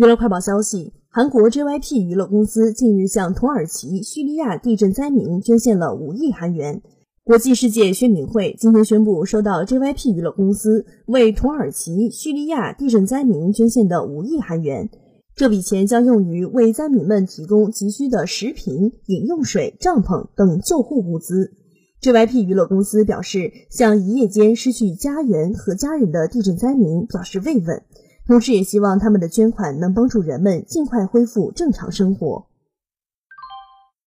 娱乐快报消息：韩国 JYP 娱乐公司近日向土耳其、叙利亚地震灾民捐献了五亿韩元。国际世界宣明会今天宣布收到 JYP 娱乐公司为土耳其、叙利亚地震灾民捐献的五亿韩元。这笔钱将用于为灾民们提供急需的食品、饮用水、帐篷等救护物资。JYP 娱乐公司表示，向一夜间失去家园和家人的地震灾民表示慰问。同时，也希望他们的捐款能帮助人们尽快恢复正常生活。